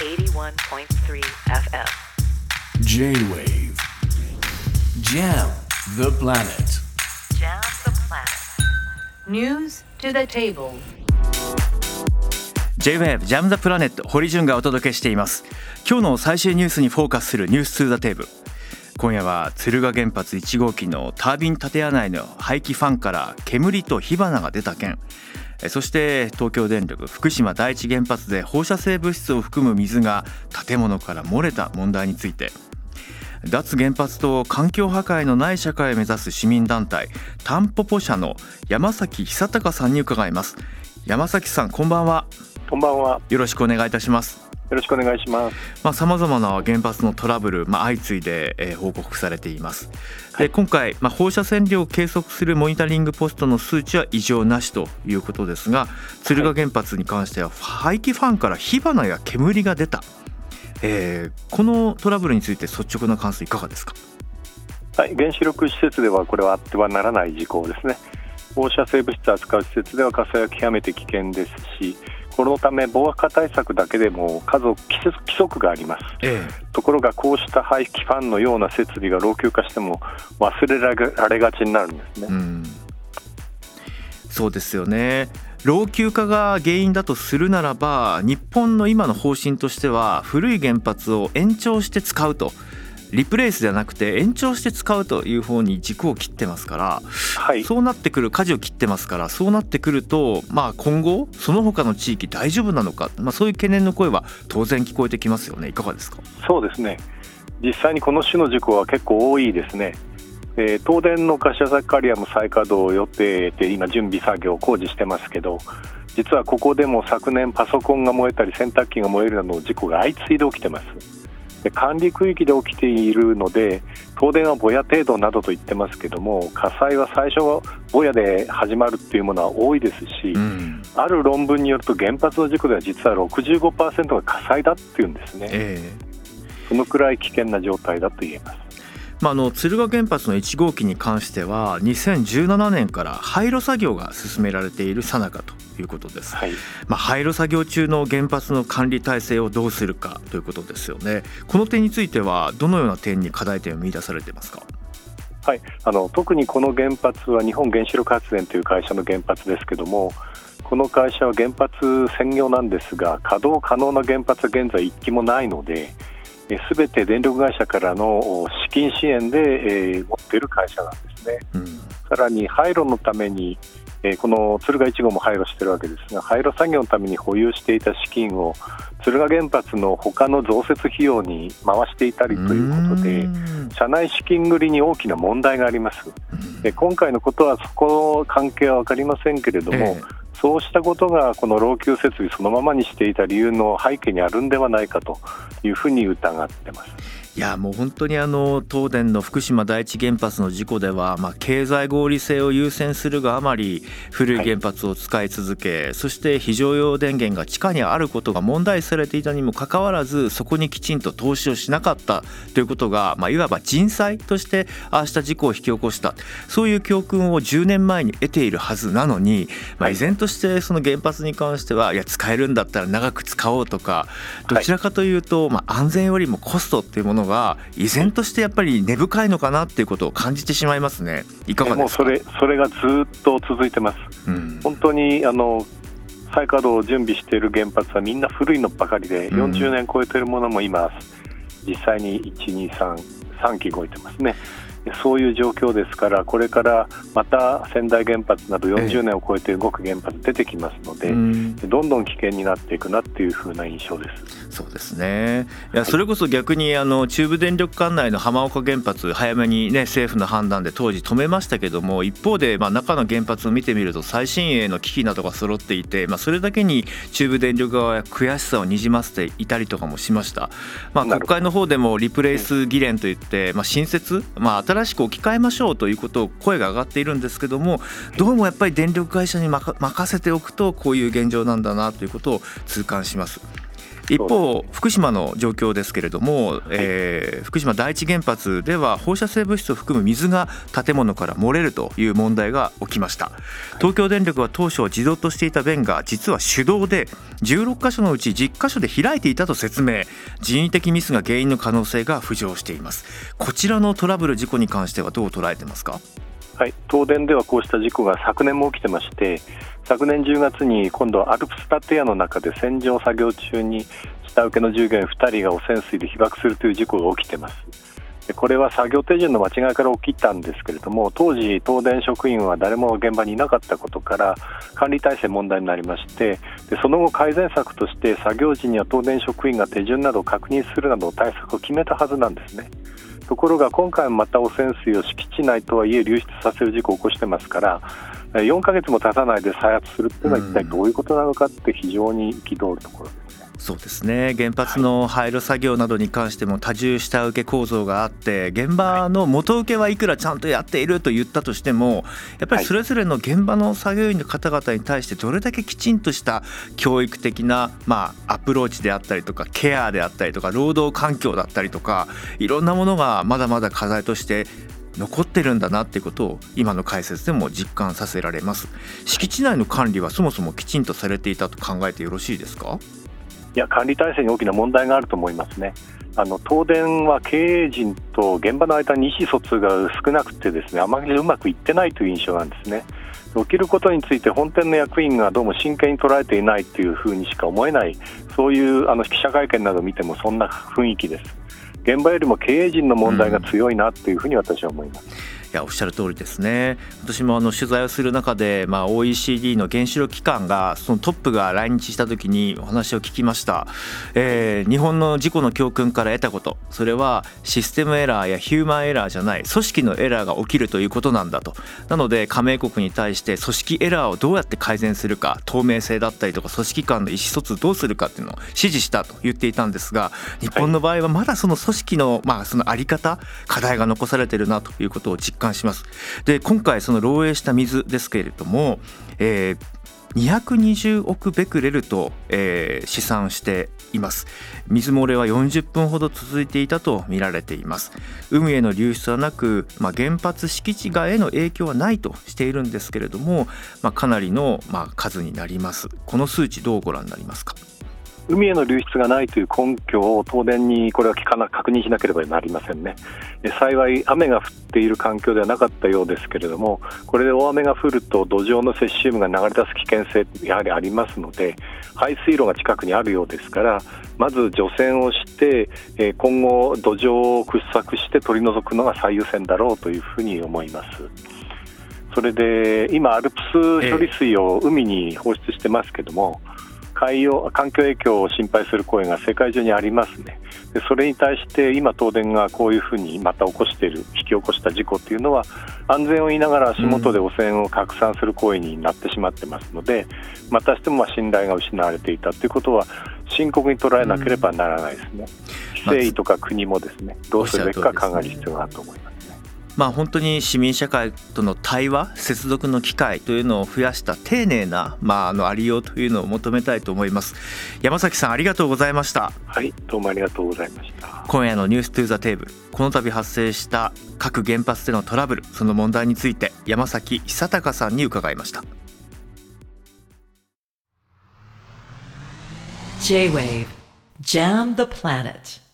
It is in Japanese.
81.3 FM. J-Wave Jam the planet Jam the planet. News to the table. J-WAVE ジャムザプラネット堀潤がお届けしています今日の最新ニュースにフォーカスするニュース2ザテーブル今夜は敦賀原発1号機のタービン建屋内の排気ファンから煙と火花が出た件えそして東京電力福島第一原発で放射性物質を含む水が建物から漏れた問題について。脱原発と環境破壊のない社会を目指す市民団体タンポポ社の山崎久隆さんに伺います。山崎さんこんばんは。こんばんは。よろしくお願いいたしますよろしくお願いします。まあ、様々な原発のトラブル、まあ、相次いで、えー報告されています。で今回、まあ、放射線量を計測するモニタリングポストの数値は異常なしということですが敦賀原発に関しては排気ファンから火花や煙が出た、えーこのトラブルについて率直な感想いかがですか？はい、原子力施設ではこれはあってはならない事項ですね。放射性物質を扱う施設では火災は極めて危険ですし、このため防火対策だけでも数規則規則があります。えところがこうした排気ファンのような設備が老朽化しても忘れられられがちになるんですね。うん、そうですよね老朽化が原因だとするならば日本の今の方針としては古い原発を延長して使うとリプレイスではなくて延長して使うという方に軸を切ってますから、はい、そうなってくる舵を切ってますからそうなってくると、まあ、今後その他の地域大丈夫なのか、まあ、そういう懸念の声は当然聞こえてきますよねいかがですか？そうですね。実際にこの種の事故は結構多いですね。えー東電の柏崎刈谷も再稼働予定で今準備作業工事してますけど実はここでも昨年パソコンが燃えたり洗濯機が燃えるなどの事故が相次いで起きてますで管理区域で起きているので東電はぼや程度などと言ってますけども火災は最初はぼやで始まるっていうものは多いですし、うん。ある論文によると原発の事故では実は65%が火災だっていうんですね。ええ。そのくらい危険な状態だと言えます。まあ、あの敦賀原発の1号機に関しては2017年から廃炉作業が進められている最中ということです、はい。まあ、廃炉作業中の原発の管理体制をどうするかということですよね。この点についてはどのような点に課題点を見出されていますか？はい、あの特にこの原発は日本原子力発電という会社の原発ですけどもこの会社は原発専業なんですが稼働可能な原発は現在1基もないのですべて電力会社からのお資金支援で、えー持っている会社なんですね。うん。さらに廃炉のために、えーこの敦賀1号も廃炉しているわけですが廃炉作業のために保有していた資金を敦賀原発の他の増設費用に回していたりということでうん社内資金繰りに大きな問題があります。で今回のことはそこの関係は分かりませんけれども、ええそうしたことがこの老朽設備そのままにしていた理由の背景にあるんではないかというふうに疑ってます。いやもう本当にあの東電の福島第一原発の事故では、まあ、経済合理性を優先するがあまり古い原発を使い続け、そして非常用電源が地下にあることが問題視されていたにもかかわらずそこにきちんと投資をしなかったということが、まあ、いわば人災としてああした事故を引き起こした。そういう教訓を10年前に得ているはずなのに、まあ、はい。依然としてその原発に関してはいや使えるんだったら長く使おうとかどちらかというと、まあ、安全よりもコストっていうものが依然としてやっぱり根深いのかなっていうことを感じてしまいますね。いかがですか？もうそれそれがずっと続いてます。うん本当にあの再稼働を準備している原発はみんな古いのばかりで、うん40年超えているものも今実際に1233基動いてますね。でそういう状況ですからこれからまた仙台原発など40年を超えて動く原発出てきますので、うんどんどん危険になっていくなっていう風な印象です。そうですねいやそれこそ逆にあの中部電力管内の浜岡原発早めにね政府の判断で当時止めましたけども一方でまあ中の原発を見てみると最新鋭の機器などが揃っていてまあそれだけに中部電力側は悔しさをにじませていたりとかもしました。まあ国会の方でもリプレイス議連といってまあ新設まあ新しく置き換えましょうということを声が上がっているんですけどもどうもやっぱり電力会社に任任せておくとこういう現状なんだなということを痛感します。一方福島の状況ですけれども、えー、福島第一原発では放射性物質を含む水が建物から漏れるという問題が起きました。東京電力は当初自動としていた弁が実は手動で16箇所のうち10箇所で開いていたと説明。人為的ミスが原因の可能性が浮上しています。こちらのトラブル事故に関してはどう捉えてますか？はい、東電ではこうした事故が昨年も起きてまして昨年10月に今度はアルプスタテヤの中で洗浄作業中に下請けの従業員2人が汚染水で被爆するという事故が起きてますでこれは作業手順の間違いから起きたんですけれども当時、東電職員は誰も現場にいなかったことから管理体制問題になりましてでその後、改善策として作業時には東電職員が手順などを確認するなど対策を決めたはずなんですね。ところが今回また汚染水を敷地内とはいえ流出させる事故を起こしてますから4か月も経たないで再発するというのは一体どういうことなのかって非常に憤るところです。そうですね。原発の廃炉作業などに関しても多重下請け構造があって現場の元請けはいくらちゃんとやっていると言ったとしてもやっぱりそれぞれの現場の作業員の方々に対してどれだけきちんとした教育的な、まあ、アプローチであったりとかケアであったりとか労働環境だったりとかいろんなものがまだまだ課題として残ってるんだなっていうことを今の解説でも実感させられます。敷地内の管理はそもそもきちんとされていたと考えてよろしいですか？いや管理体制に大きな問題があると思いますね。あの東電は経営陣と現場の間に意思疎通が少なくてですねあまりうまくいってないという印象なんですね。起きることについて本店の役員がどうも真剣に捉えていないというふうにしか思えないそういうあの記者会見などを見てもそんな雰囲気です。現場よりも経営陣の問題が強いなというふうに私は思います。うんいやおっしゃる通りですね。私もあの取材をする中で、まあ、OECD の原子力機関がそのトップが来日した時にお話を聞きました、えー、日本の事故の教訓から得たこと。それはシステムエラーやヒューマンエラーじゃない組織のエラーが起きるということなんだと。なので加盟国に対して組織エラーをどうやって改善するか透明性だったりとか組織間の意思疎通どうするかっていうのを指示したと言っていたんですが日本の場合はまだその組織の,、まあそのあり方課題が残されてるなということを実感します。で今回その漏洩した水ですけれども、えー220億ベクレルと、えー、試算しています。水漏れは40分ほど続いていたと見られています。海への流出はなく、まあ、原発敷地外への影響はないとしているんですけれども、まあ、かなりの、まあ、数になります。この数値どうご覧になりますか？海への流出がないという根拠を東電にこれは聞かな確認しなければなりませんね幸い雨が降っている環境ではなかったようですけれどもこれで大雨が降ると土壌のセシウムが流れ出す危険性やはりありますので排水路が近くにあるようですからまず除染をして今後土壌を掘削して取り除くのが最優先だろうというふうに思います。それで今、アルプス処理水を海に放出してますけども、海洋環境影響を心配する声が世界中にありますねでそれに対して今、東電がこういうふうにまた起こしている引き起こした事故というのは安全を言いながら足元で汚染を拡散する行為になってしまってますのでまたしても信頼が失われていたということは深刻に捉えなければならないですね。誠意とか国もですねどうするべきか考える必要があると思います。まあ、本当に市民社会との対話接続の機会というのを増やした丁寧な、まあ、あのありようというのを求めたいと思います。山崎さんありがとうございました。はいどうもありがとうございました。今夜のニューストゥザテーブルこの度発生した各原発でのトラブルその問題について山崎久隆さんに伺いました。J-WAVE JAM the planet